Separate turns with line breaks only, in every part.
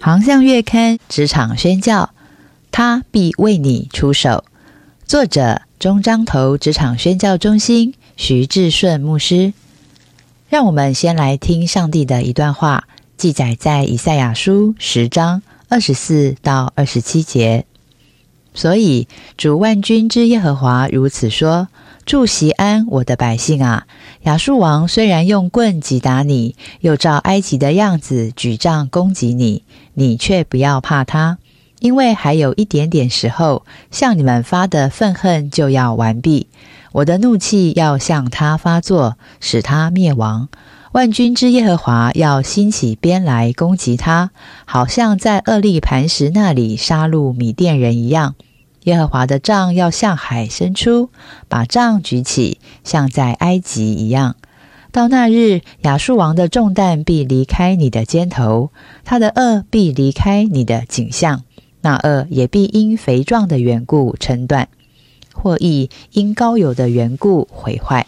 航向月刊职场宣教，他必为你出手。作者：中彰头职场宣教中心徐志顺牧师。让我们先来听上帝的一段话，记载在以赛亚书十章二十四到二十七节。所以，主万军之耶和华如此说。住席安，我的百姓啊！亚述王虽然用棍击打你，又照埃及的样子举杖攻击你，你却不要怕他，因为还有一点点时候，向你们发的愤恨就要完毕，我的怒气要向他发作，使他灭亡。万军之耶和华要兴起鞭来攻击他，好像在厄利磐石那里杀戮米甸人一样。耶和华的杖要向海伸出，把杖举起，像在埃及一样。到那日，亚述王的重担必离开你的肩头，他的恶必离开你的颈项，那恶也必因肥壮的缘故撑断，或亦因高油的缘故毁坏。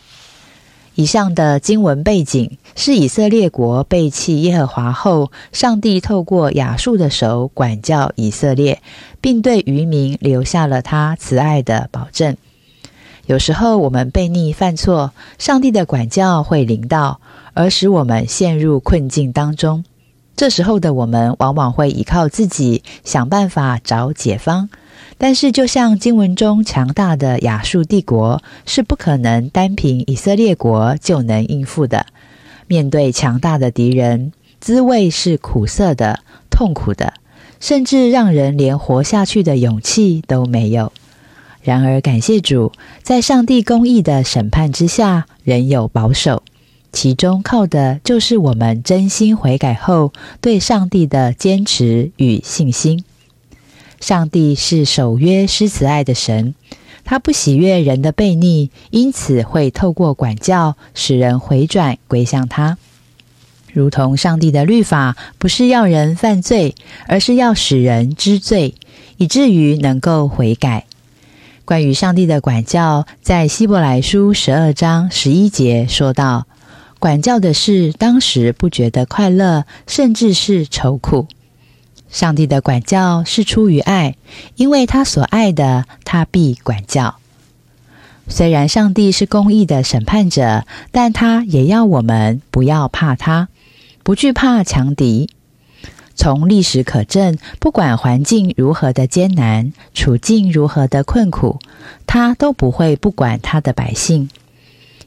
以上的经文背景是以色列国背弃耶和华后，上帝透过亚述的手管教以色列，并对渔民留下了他慈爱的保证。有时候我们悖逆犯错，上帝的管教会临到，而使我们陷入困境当中。这时候的我们往往会依靠自己想办法找解方。但是，就像经文中强大的亚述帝国，是不可能单凭以色列国就能应付的。面对强大的敌人，滋味是苦涩的、痛苦的，甚至让人连活下去的勇气都没有。然而，感谢主，在上帝公义的审判之下，仍有保守。其中靠的就是我们真心悔改后对上帝的坚持与信心。上帝是守约施慈爱的神，他不喜悦人的悖逆，因此会透过管教使人回转归向他。如同上帝的律法不是要人犯罪，而是要使人知罪，以至于能够悔改。关于上帝的管教，在希伯来书十二章十一节说到：管教的事当时不觉得快乐，甚至是愁苦。上帝的管教是出于爱，因为他所爱的，他必管教。虽然上帝是公义的审判者，但他也要我们不要怕他，不惧怕强敌。从历史可证，不管环境如何的艰难，处境如何的困苦，他都不会不管他的百姓。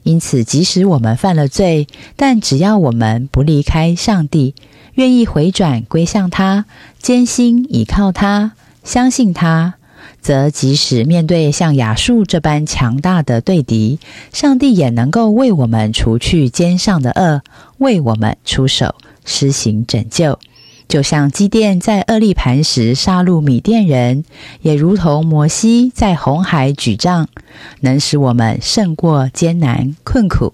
因此，即使我们犯了罪，但只要我们不离开上帝。愿意回转归向他，艰辛倚靠他，相信他，则即使面对像亚述这般强大的对敌，上帝也能够为我们除去肩上的恶，为我们出手施行拯救。就像基甸在厄利磐石杀戮米甸人，也如同摩西在红海举杖，能使我们胜过艰难困苦。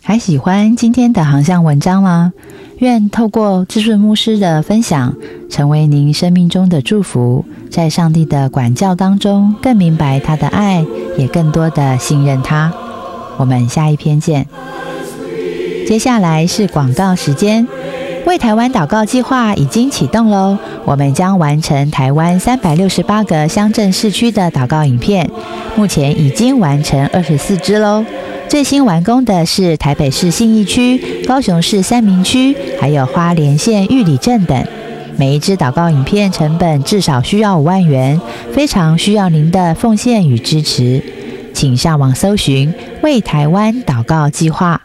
还喜欢今天的航向文章吗？愿透过智顺牧师的分享，成为您生命中的祝福，在上帝的管教当中，更明白他的爱，也更多的信任他。我们下一篇见。接下来是广告时间，为台湾祷告计划已经启动喽，我们将完成台湾三百六十八个乡镇市区的祷告影片，目前已经完成二十四支喽。最新完工的是台北市信义区、高雄市三明区，还有花莲县玉里镇等。每一支祷告影片成本至少需要五万元，非常需要您的奉献与支持，请上网搜寻“为台湾祷告计划”。